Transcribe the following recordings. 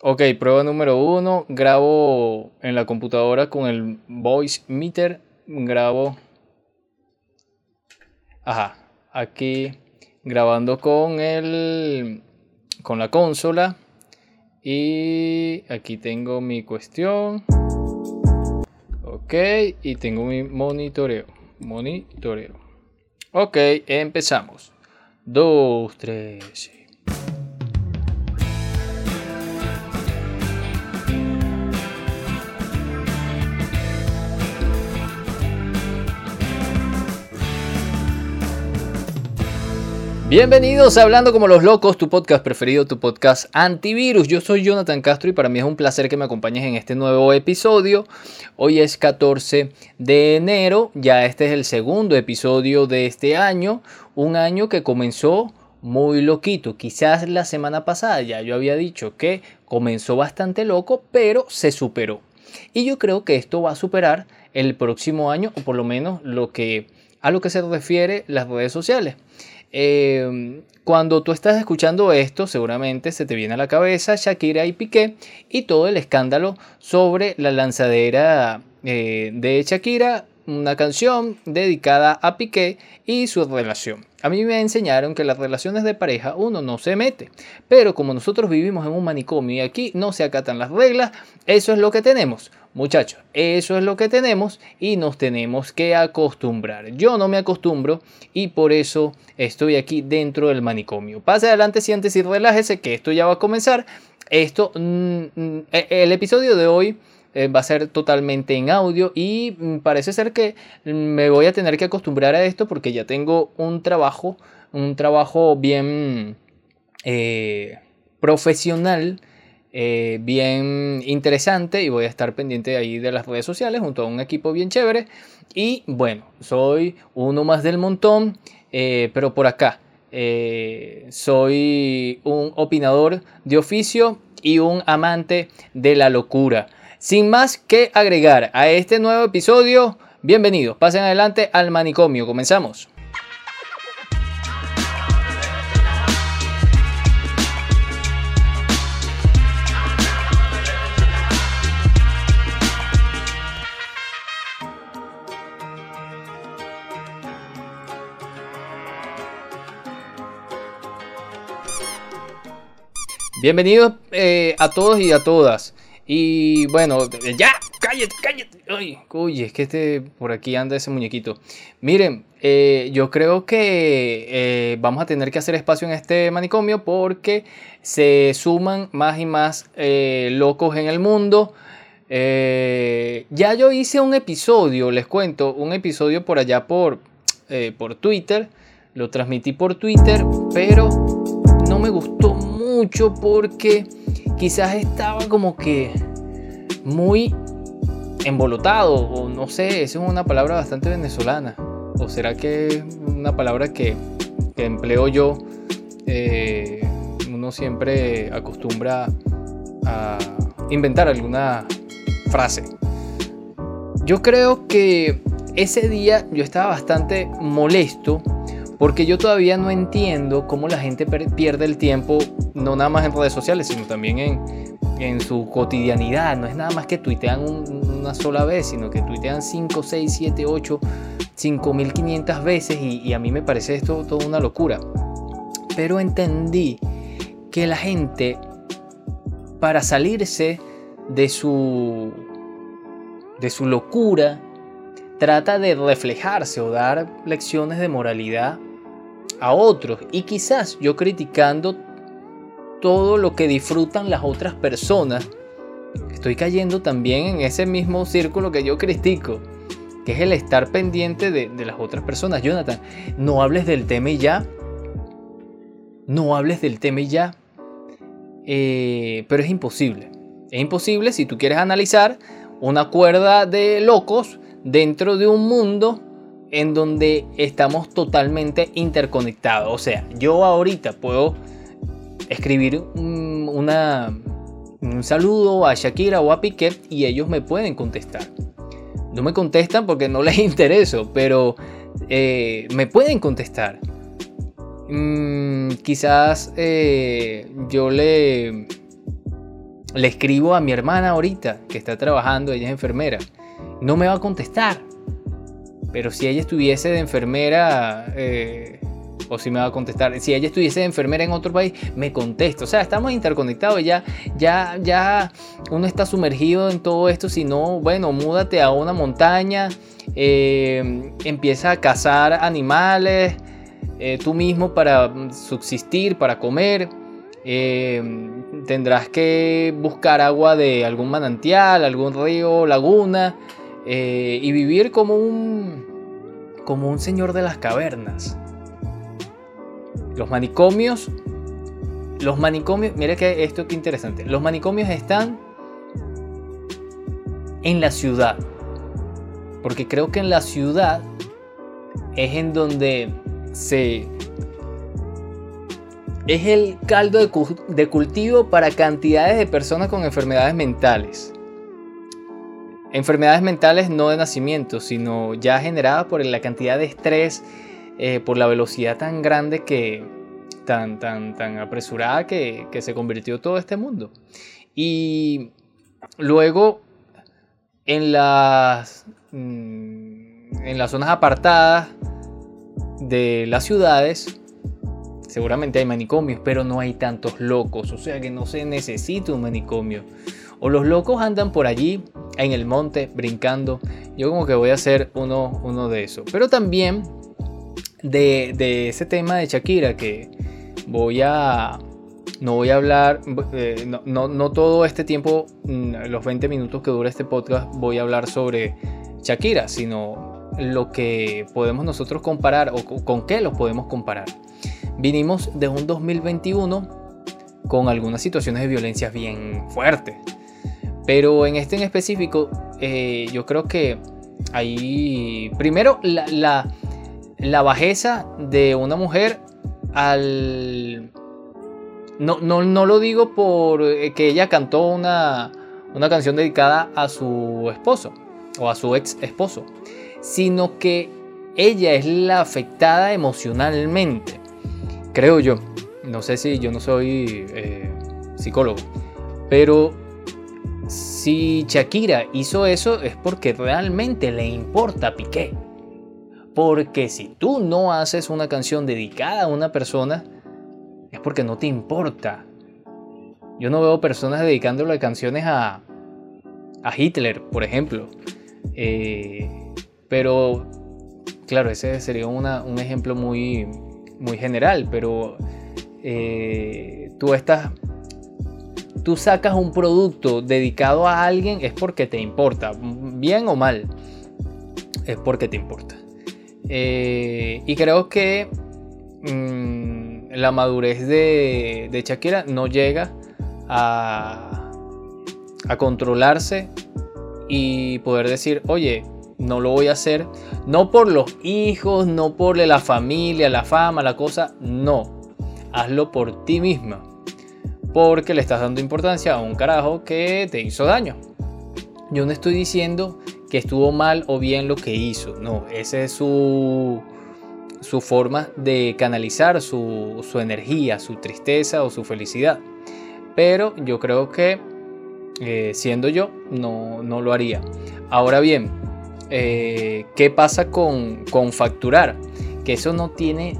Ok, prueba número uno. Grabo en la computadora con el voice meter. Grabo. Ajá. Aquí grabando con el. con la consola. Y aquí tengo mi cuestión. Ok, y tengo mi monitoreo. Monitoreo. Ok, empezamos. Dos, tres. Bienvenidos a Hablando como los locos, tu podcast preferido, tu podcast antivirus. Yo soy Jonathan Castro y para mí es un placer que me acompañes en este nuevo episodio. Hoy es 14 de enero, ya este es el segundo episodio de este año, un año que comenzó muy loquito. Quizás la semana pasada ya yo había dicho que comenzó bastante loco, pero se superó. Y yo creo que esto va a superar el próximo año, o por lo menos lo que, a lo que se refiere las redes sociales. Em, cuando tú estás escuchando esto, seguramente se te viene a la cabeza Shakira y Piqué y todo el escándalo sobre la lanzadera eh, de Shakira, una canción dedicada a Piqué y su relación. A mí me enseñaron que las relaciones de pareja uno no se mete, pero como nosotros vivimos en un manicomio y aquí no se acatan las reglas, eso es lo que tenemos. Muchachos, eso es lo que tenemos y nos tenemos que acostumbrar. Yo no me acostumbro y por eso estoy aquí dentro del manicomio. Pase adelante, siéntese y relájese que esto ya va a comenzar. Esto, mm, mm, e, el episodio de hoy eh, va a ser totalmente en audio y mm, parece ser que me voy a tener que acostumbrar a esto porque ya tengo un trabajo, un trabajo bien eh, profesional eh, bien interesante y voy a estar pendiente ahí de las redes sociales junto a un equipo bien chévere. Y bueno, soy uno más del montón, eh, pero por acá. Eh, soy un opinador de oficio y un amante de la locura. Sin más que agregar a este nuevo episodio, bienvenidos, pasen adelante al manicomio, comenzamos. Bienvenidos eh, a todos y a todas. Y bueno, ya, cállate, cállate. Ay, uy, es que este, por aquí anda ese muñequito. Miren, eh, yo creo que eh, vamos a tener que hacer espacio en este manicomio porque se suman más y más locos en el mundo. ya yo hice un episodio, les cuento, un episodio por allá por, por Twitter. Lo transmití por Twitter, pero mucho porque quizás estaba como que muy embolotado o no sé, esa es una palabra bastante venezolana. ¿O será que es una palabra que, que empleo yo? Eh, uno siempre acostumbra a inventar alguna frase. Yo creo que ese día yo estaba bastante molesto porque yo todavía no entiendo cómo la gente pierde el tiempo, no nada más en redes sociales, sino también en, su cotidianidad. No es nada más que tuitean una sola vez, sino que tuitean 5, 6, 7, 8, 5.500 veces y, y a mí me parece esto toda una locura. Pero entendí que la gente, para salirse de su, de su locura, trata de reflejarse o dar lecciones de moralidad a otros y quizás yo criticando todo lo que disfrutan las otras personas, estoy cayendo también en ese mismo círculo que yo critico, que es el estar pendiente de, las otras personas. Jonathan, no hables del tema y ya. No hables del tema y ya. Eh, pero es imposible. Es imposible si tú quieres analizar una cuerda de locos dentro de un mundo en donde estamos totalmente interconectados. O sea, yo ahorita puedo escribir un, un saludo a Shakira o a Piquet y ellos me pueden contestar. No me contestan porque no les intereso, pero eh, me pueden contestar. Mm, quizás eh, yo le le escribo a mi hermana ahorita, que está trabajando, ella es enfermera, no me va a contestar. Pero si ella estuviese de enfermera, eh, o si me va a contestar, si ella estuviese de enfermera en otro país, me contesta. O sea, estamos interconectados, ya, ya, ya uno está sumergido en todo esto, si no, bueno, múdate a una montaña, eh, empieza a cazar animales, eh, tú mismo para subsistir, para comer. tendrás que buscar agua de algún manantial, algún río, laguna. Eh, y vivir como un, como un señor de las cavernas. Los manicomios, los manicomios, mira que esto que interesante, los manicomios están en la ciudad, porque creo que en la ciudad es en donde se es el caldo de cultivo para cantidades de personas con enfermedades mentales. Enfermedades mentales no de nacimiento, sino ya generadas por la cantidad de estrés, eh, por la velocidad tan grande que, tan, tan, tan apresurada que, se convirtió todo este mundo. Y luego en las, mm, en las zonas apartadas de las ciudades, seguramente hay manicomios, pero no hay tantos locos, o sea que no se necesita un manicomio. O los locos andan por allí en el monte brincando. Yo como que voy a hacer uno, uno de esos. Pero también de, ese tema de Shakira que voy a... No voy a hablar, eh, no, no, todo este tiempo, mm, los 20 minutos que dura este podcast, voy a hablar sobre Shakira, sino lo que podemos nosotros comparar o con qué lo podemos comparar. Vinimos de un 2021 con algunas situaciones de violencia bien fuertes. Pero en este en específico, eh, yo creo que ahí, primero, la, bajeza de una mujer al... No, no, lo digo por eh, que ella cantó una, una canción dedicada a su esposo o a su ex esposo, sino que ella es la afectada emocionalmente, creo yo. No sé si yo no soy eh, psicólogo, pero si Shakira hizo eso es porque realmente le importa a Piqué. Porque si tú no haces una canción dedicada a una persona, es porque no te importa. Yo no veo personas dedicándole canciones a, a Hitler, por ejemplo. Eh, pero, claro, ese sería un ejemplo muy, muy general, pero eh, tú estás tú sacas un producto dedicado a alguien es porque te importa, bien o mal, es porque te importa. Eh, y creo que mm, la madurez de, de, Shakira no llega a, a controlarse y poder decir, oye, no lo voy a hacer, no por los hijos, no por la familia, la fama, la cosa, no, hazlo por ti misma porque le estás dando importancia a un carajo que te hizo daño. Yo no estoy diciendo que estuvo mal o bien lo que hizo, no, esa es su, su forma de canalizar su, energía, su tristeza o su felicidad. Pero yo creo que eh, siendo yo, no, no, lo haría. Ahora bien, eh, ¿qué pasa con, con facturar? Que eso no tiene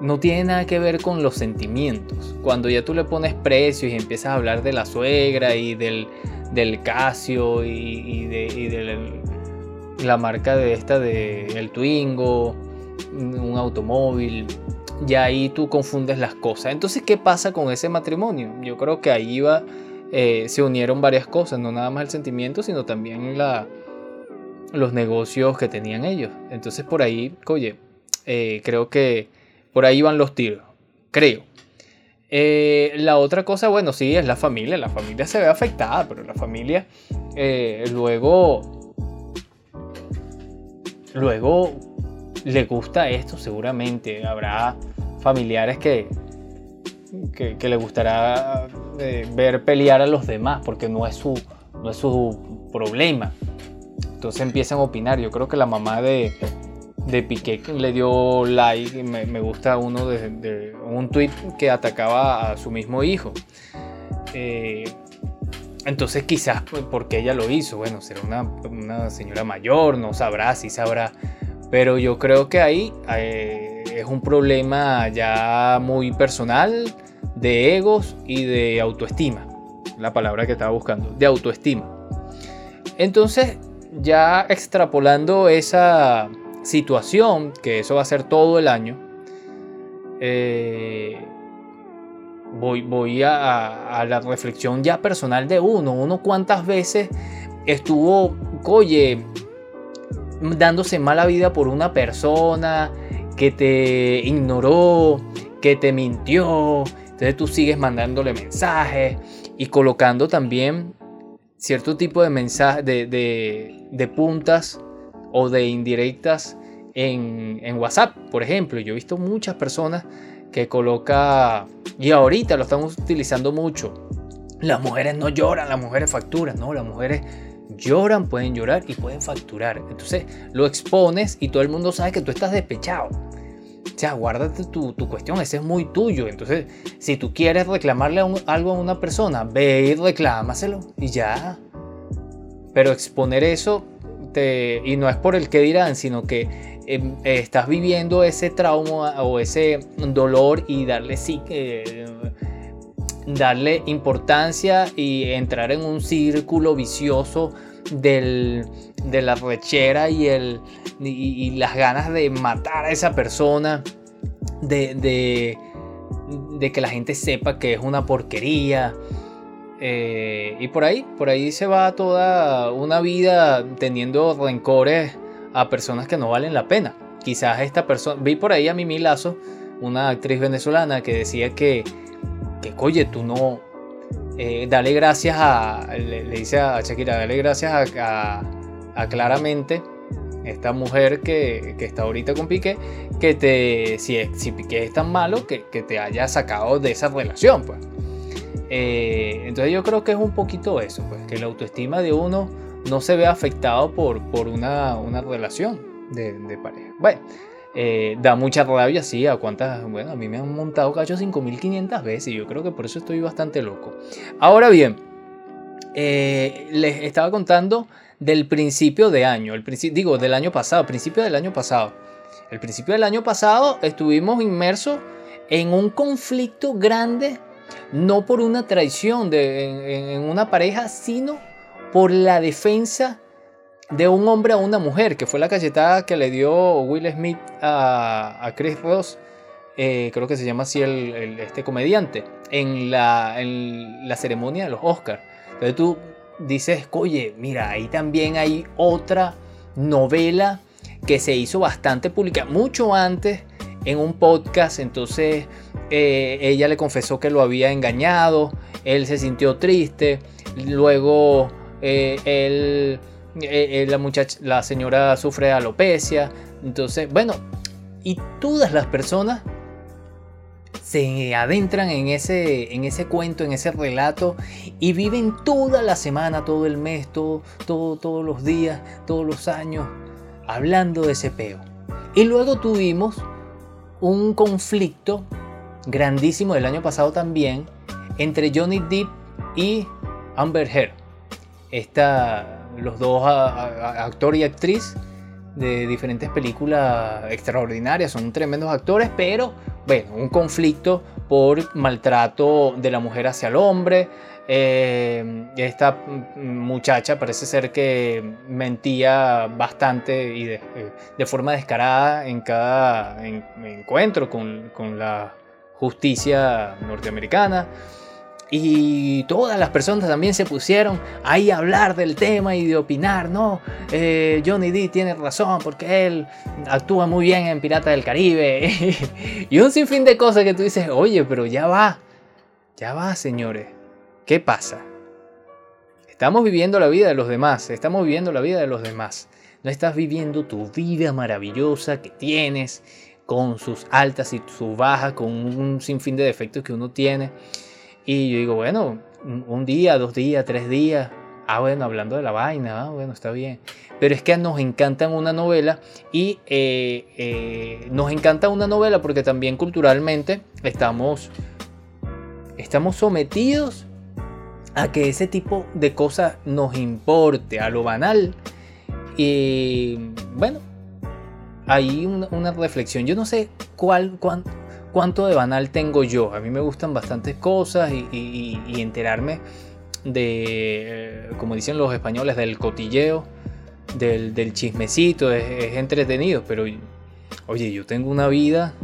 no tiene nada que ver con los sentimientos. Cuando ya tú le pones precios y empiezas a hablar de la suegra y del, del Casio y, de, la marca de esta de el Twingo, un automóvil, ya ahí tú confundes las cosas. Entonces, ¿qué pasa con ese matrimonio? Yo creo que ahí va, eh, se unieron varias cosas, no nada más el sentimiento, sino también la, los negocios que tenían ellos. Entonces, por ahí, oye, eh, creo que por ahí van los tiros, creo. Eh, la otra cosa, bueno, sí, es la familia. La familia se ve afectada, pero la familia eh, luego, luego le gusta esto seguramente. Habrá familiares que, que, le gustará eh, ver pelear a los demás porque no es, su, no es su problema. Entonces empiezan a opinar. Yo creo que la mamá de, de Piqué le dio like, me, me gusta uno de, un tweet que atacaba a su mismo hijo. Eh, entonces quizás pues, porque ella lo hizo, bueno, será una, señora mayor, no sabrá, sí sabrá. Pero yo creo que ahí eh, es un problema ya muy personal de egos y de autoestima. La palabra que estaba buscando, de autoestima. Entonces, ya extrapolando esa situación, que eso va a ser todo el año, eh, voy, voy a, la reflexión ya personal de uno. Uno cuántas veces estuvo, oye, dándose mala vida por una persona que te ignoró, que te mintió. Entonces tú sigues mandándole mensajes y colocando también cierto tipo de mensajes, de, puntas o de indirectas en, en WhatsApp, por ejemplo. Yo he visto muchas personas que coloca, y ahorita lo estamos utilizando mucho, las mujeres no lloran, las mujeres facturan, no, las mujeres lloran, pueden llorar y pueden facturar. Entonces lo expones y todo el mundo sabe que tú estás despechado. O sea, guárdate tu, cuestión, ese es muy tuyo. Entonces, si tú quieres reclamarle algo a una persona, ve y reclámaselo y ya. Pero exponer eso, y no es por el que dirán, sino que Em, estás viviendo ese trauma o ese dolor y darle sí darle importancia y entrar en un círculo vicioso de la rechera y, el, y, las ganas de matar a esa persona, de, de, que la gente sepa que es una porquería. Eh, y por ahí, por ahí se va toda una vida teniendo rencores a personas que no valen la pena. Quizás esta persona, vi por ahí a Mimi Lazo, una actriz venezolana que decía que, que tú no, eh, dale gracias a, le, dice a Shakira, dale gracias a, claramente esta mujer que, está ahorita con Piqué, que te, si, si Piqué es tan malo, que, que, te haya sacado de esa relación, pues. Eh, entonces yo creo que es un poquito eso, pues, que la autoestima de uno no se ve afectado por, por una, relación de, pareja. Bueno, eh, da mucha rabia, sí, a cuántas, bueno, a mí me han montado cacho 5500 veces y yo creo que por eso estoy bastante loco. Ahora bien, eh, les estaba contando del principio de año, el digo, del año pasado, principio del año pasado. El principio del año pasado estuvimos inmersos en un conflicto grande, no por una traición de, en una pareja, sino por la defensa de un hombre a una mujer, que fue la cachetada que le dio Will Smith a, Chris Ross, eh, creo que se llama así el, este comediante, en la, la ceremonia de los Oscars. Entonces tú dices, oye, mira, ahí también hay otra novela que se hizo bastante pública, mucho antes en un podcast, entonces eh, ella le confesó que lo había engañado, él se sintió triste, luego eh, eh, eh, la, muchacha, la señora sufre alopecia. Entonces, bueno, y todas las personas se adentran en ese, en ese cuento, en ese relato y viven toda la semana, todo el mes, todo, todos los días, todos los años, hablando de ese peo. Y luego tuvimos un conflicto grandísimo del año pasado también entre Johnny Depp y Amber Heard los dos actor y actriz de diferentes películas extraordinarias, son tremendos actores, pero bueno, un conflicto por maltrato de la mujer hacia el hombre. Eh, esta muchacha parece ser que mentía bastante y de, eh, forma descarada en cada encuentro con, con la justicia norteamericana. Y todas las personas también se pusieron ahí a hablar del tema y de opinar, no, eh, Johnny D tiene razón porque él actúa muy bien en Pirata del Caribe. y un sinfín de cosas que tú dices, oye, pero ya va, ya va, señores. ¿Qué pasa? Estamos viviendo la vida de los demás, estamos viviendo la vida de los demás. No estás viviendo tu vida maravillosa que tienes, con sus altas y sus bajas, con un sinfín de defectos que uno tiene. Y yo digo, bueno, un día, dos días, tres días, Ah, bueno, hablando de la vaina, ah, bueno, está bien. Pero es que nos encanta una novela y eh, eh, nos encanta una novela porque también culturalmente estamos, estamos sometidos a que ese tipo de cosas nos importe, a lo banal. Y bueno, hay una, reflexión. Yo no sé cuál, cuánto de banal tengo yo. A mí me gustan bastantes cosas y, enterarme de, eh, como dicen los españoles, del cotilleo, del, chismecito. Es, entretenido, pero oye, yo tengo una vida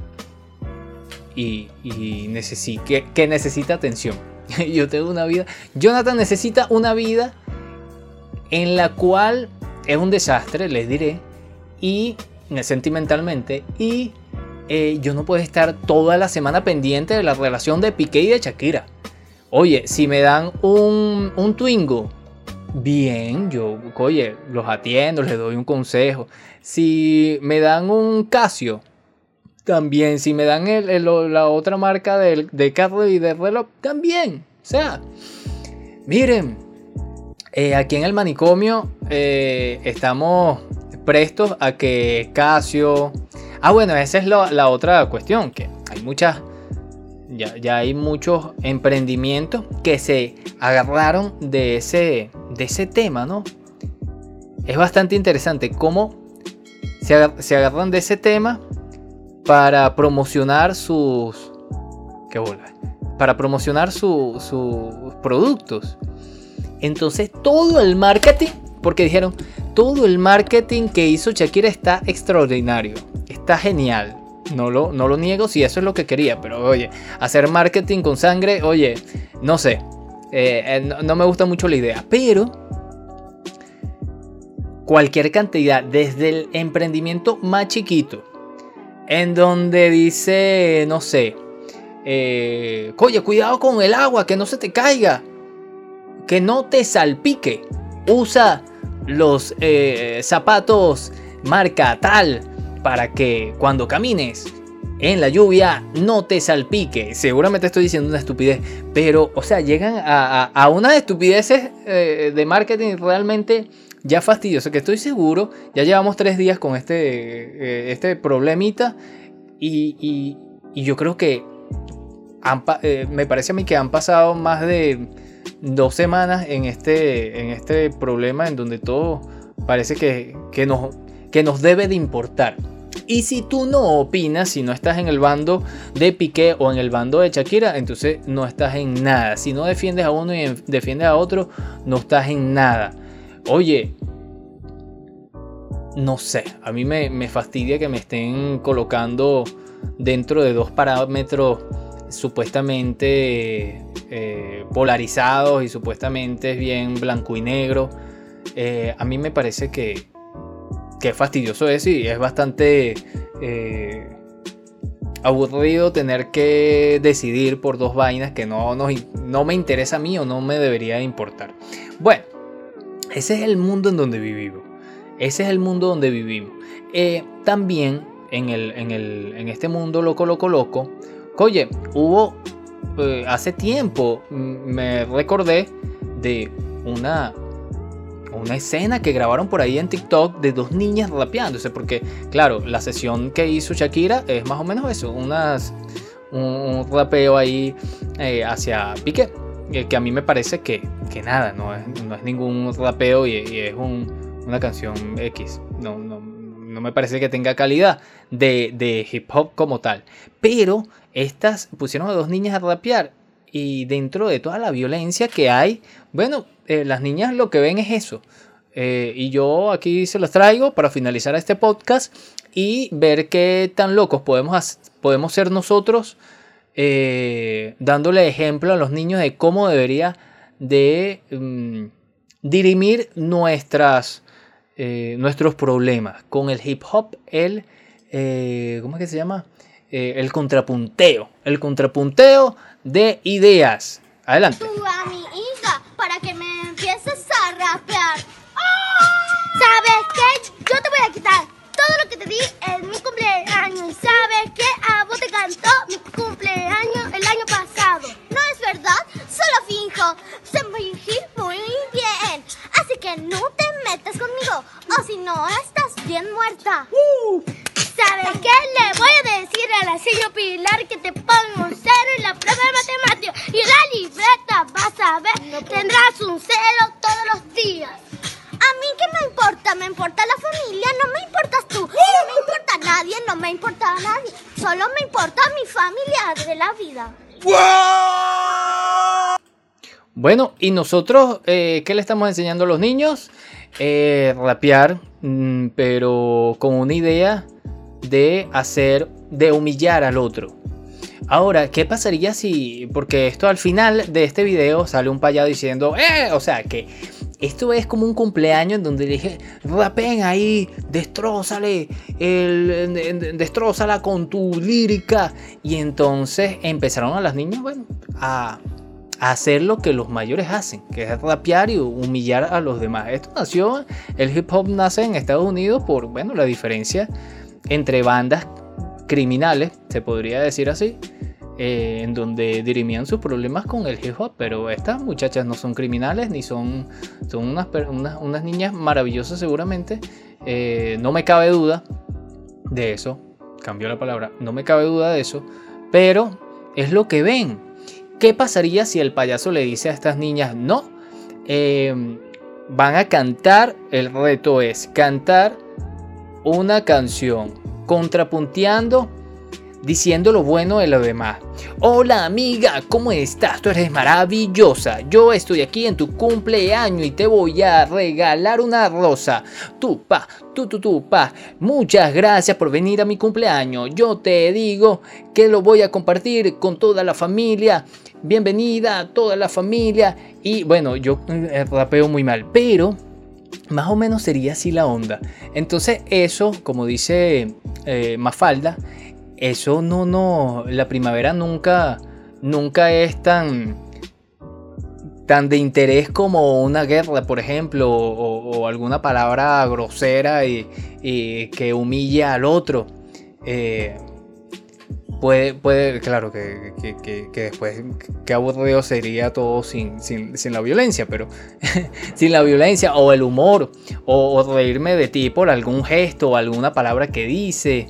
y, que, que necesita atención. yo tengo una vida. Jonathan necesita una vida en la cual es un desastre, les diré, y sentimentalmente, y eh, yo no puedo estar toda la semana pendiente de la relación de Piqué y de Shakira. Oye, si me dan un, un Twingo, bien, yo, oye, los atiendo, les doy un consejo. Si me dan un Casio, también. Si me dan la otra marca de, de carro y de reloj, también. O sea, miren, eh, aquí en el manicomio eh, estamos prestos a que Casio... Ah, bueno, esa es la otra cuestión, que hay muchas... Ya, ya, hay muchos emprendimientos que se agarraron de ese, de ese tema, ¿no? Es bastante interesante cómo se, se agarran de ese tema para promocionar sus. ¿Qué bola? Para promocionar sus productos. Entonces, todo el marketing, porque dijeron, todo el marketing que hizo Shakira está extraordinario, está genial. No lo, no lo niego si eso es lo que quería, pero oye, hacer marketing con sangre, oye, no sé, eh, eh, no me gusta mucho la idea, pero cualquier cantidad, desde el emprendimiento más chiquito, en donde dice, no sé, eh, oye, cuidado con el agua, que no se te caiga, que no te salpique, usa los eh, zapatos marca tal para que cuando camines en la lluvia no te salpique. Seguramente estoy diciendo una estupidez, pero, o sea, llegan a, a, unas estupideces eh, de marketing realmente ya fastidioso, que estoy seguro, ya llevamos tres días con este, eh, este problemita y, yo creo que eh, me parece a mí que han pasado más de dos semanas en este, en este problema en donde todo parece que, que, nos, que nos debe de importar. Y si tú no opinas, si no estás en el bando de Piqué o en el bando de Shakira, entonces no estás en nada. Si no defiendes a uno y defiendes a otro, no estás en nada. Oye, no sé, a mí me, fastidia que me estén colocando dentro de dos parámetros supuestamente eh, polarizados y supuestamente es bien blanco y negro. Eh, a mí me parece que, que es fastidioso eso y es bastante eh, aburrido tener que decidir por dos vainas que no, no, no me interesa a mí o no me debería importar. Bueno, ese es el mundo en donde vivimos. Ese es el mundo donde vivimos. También en, el, en, el, en, este mundo loco, loco, loco, oye, hubo eh, hace tiempo, me recordé de una, una escena que grabaron por ahí en TikTok de dos niñas rapeándose, porque claro, la sesión que hizo Shakira es más o menos eso, unas, un, rapeo ahí eh, hacia Piqué, que a mí me parece que, que nada, no es, no es ningún rapeo y es un una canción X. No, no, no me parece que tenga calidad de, hip hop como tal. Pero estas pusieron a dos niñas a rapear. Y dentro de toda la violencia que hay, bueno, eh, las niñas lo que ven es eso. Eh, y yo aquí se los traigo para finalizar este podcast y ver qué tan locos podemos, podemos ser nosotros eh, dándole ejemplo a los niños de cómo debería de mm, dirimir nuestras nuestros problemas. Con el hip hop, el, ¿cómo es que se llama? Eh, el contrapunteo. El contrapunteo de ideas. Adelante. Tú a mi hija para que me empieces a rapear. ¿Sabes qué? Yo te voy a quitar todo lo que te di en mi cumpleaños. ¿Y sabes qué? A vos te cantó mi cumpleaños el año pasado. No es verdad, solo finjo. Se fingir muy bien. no, estás bien muerta. ¿Sabes qué? Le voy a decir a la señora Pilar que te ponga un cero en la prueba de matemáticas. Y la libreta, vas a ver, tendrás un cero todos los días. A mí qué me importa, me importa la familia, no me importas tú, no me importa nadie, no me importa nadie, solo me importa mi familia de la vida. Bueno, ¿y nosotros eh, qué le estamos enseñando a los niños? Eh, rapear, mm, pero con una idea de hacer, de humillar al otro. Ahora, ¿qué pasaría si, porque esto al final de este video sale un payado diciendo, eh, o sea, que esto es como un cumpleaños en donde le dije, rapen ahí, destrózale, el, destrózala con tu lírica. Y entonces empezaron a las niñas, bueno, a hacer lo que los mayores hacen, que es rapear y humillar a los demás. Esto nació, el hip hop nace en Estados Unidos por, bueno, la diferencia entre bandas criminales, se podría decir así, eh, en donde dirimían sus problemas con el hip hop, pero estas muchachas no son criminales ni son, son unas, unas, niñas maravillosas seguramente, eh, no me cabe duda de eso, cambió la palabra, no me cabe duda de eso, pero es lo que ven, ¿Qué pasaría si el payaso le dice a estas niñas, no, em, van a cantar, el reto es cantar una canción contrapunteando diciendo lo bueno de lo demás. Hola amiga, ¿cómo estás? Tú eres maravillosa. Yo estoy aquí en tu cumpleaños y te voy a regalar una rosa. Tu pa, tu tu tu pa. Muchas gracias por venir a mi cumpleaños. Yo te digo que lo voy a compartir con toda la familia. Bienvenida a toda la familia. Y bueno, yo eh, rapeo muy mal, pero más o menos sería así la onda. Entonces eso, como dice eh, Mafalda, eso no, no, la primavera nunca, nunca es tan, tan de interés como una guerra, por ejemplo, o, alguna palabra grosera y, que humilla al otro. Eh, puede, puede, claro que, después, qué aburrido sería todo sin, la violencia, pero sin la violencia o el humor, o, reírme de ti por algún gesto o alguna palabra que dice.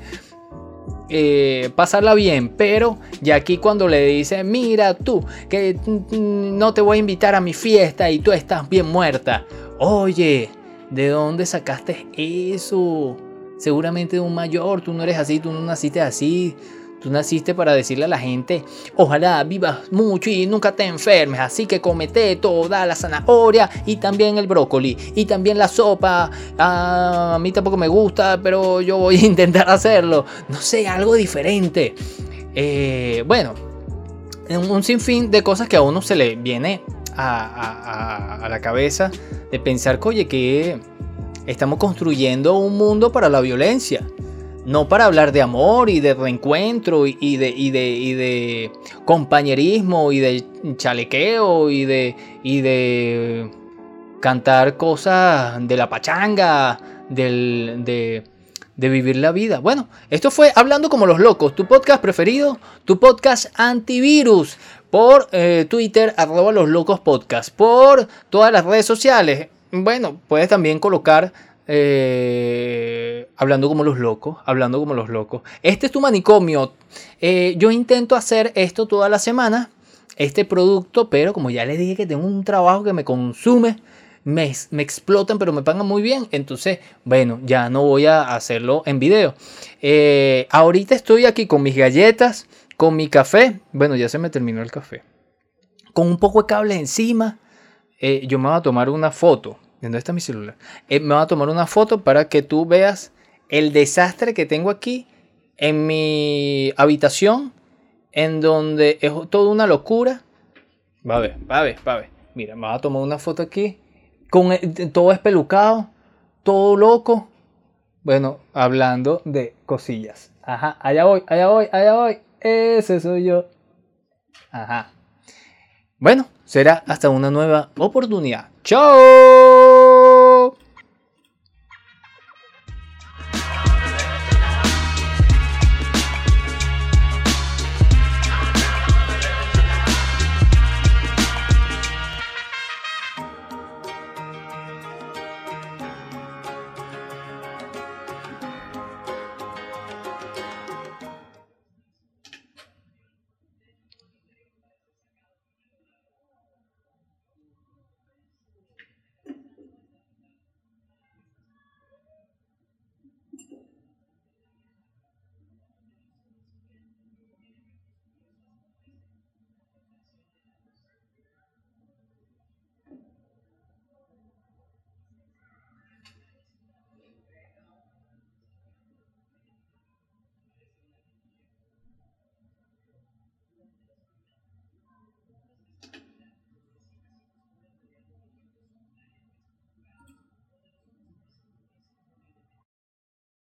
Eh, pasarla bien, pero ya aquí cuando le dice, mira tú, que no te voy a invitar a mi fiesta y tú estás bien muerta. Oye, ¿de dónde sacaste eso? Seguramente de un mayor, tú no eres así, tú no naciste así. Tú naciste para decirle a la gente, ojalá vivas mucho y nunca te enfermes, así que comete toda la zanahoria y también el brócoli y también la sopa. A mí tampoco me gusta, pero yo voy a intentar hacerlo. No sé, algo diferente. Eh, bueno, un sinfín de cosas que a uno se le viene a, a la cabeza de pensar, oye, que estamos construyendo un mundo para la violencia no para hablar de amor y de reencuentro y, de, de, compañerismo y de chalequeo y de, y de cantar cosas de la pachanga, de, vivir la vida. Bueno, esto fue Hablando como los locos, tu podcast preferido, tu podcast antivirus, por eh, Twitter, arroba los locos podcast, por todas las redes sociales. Bueno, puedes también colocar eh, hablando como los locos, hablando como los locos. Este es tu manicomio. Eh, yo intento hacer esto toda la semana, este producto, pero como ya les dije que tengo un trabajo que me consume, me, me, explotan, pero me pagan muy bien. Entonces, bueno, ya no voy a hacerlo en video. Eh, ahorita estoy aquí con mis galletas, con mi café. Bueno, ya se me terminó el café. Con un poco de cable encima. yo me voy a tomar una foto ¿Dónde está mi celular? Eh, me voy a tomar una foto para que tú veas el desastre que tengo aquí en mi habitación, en donde es toda una locura. Va a ver, va a ver, va a ver. Mira, me voy a tomar una foto aquí, con todo espelucado, todo loco. Bueno, hablando de cosillas. Ajá, allá voy, allá voy, allá voy. Ese soy yo. Ajá. Bueno, será hasta una nueva oportunidad. ¡Chao!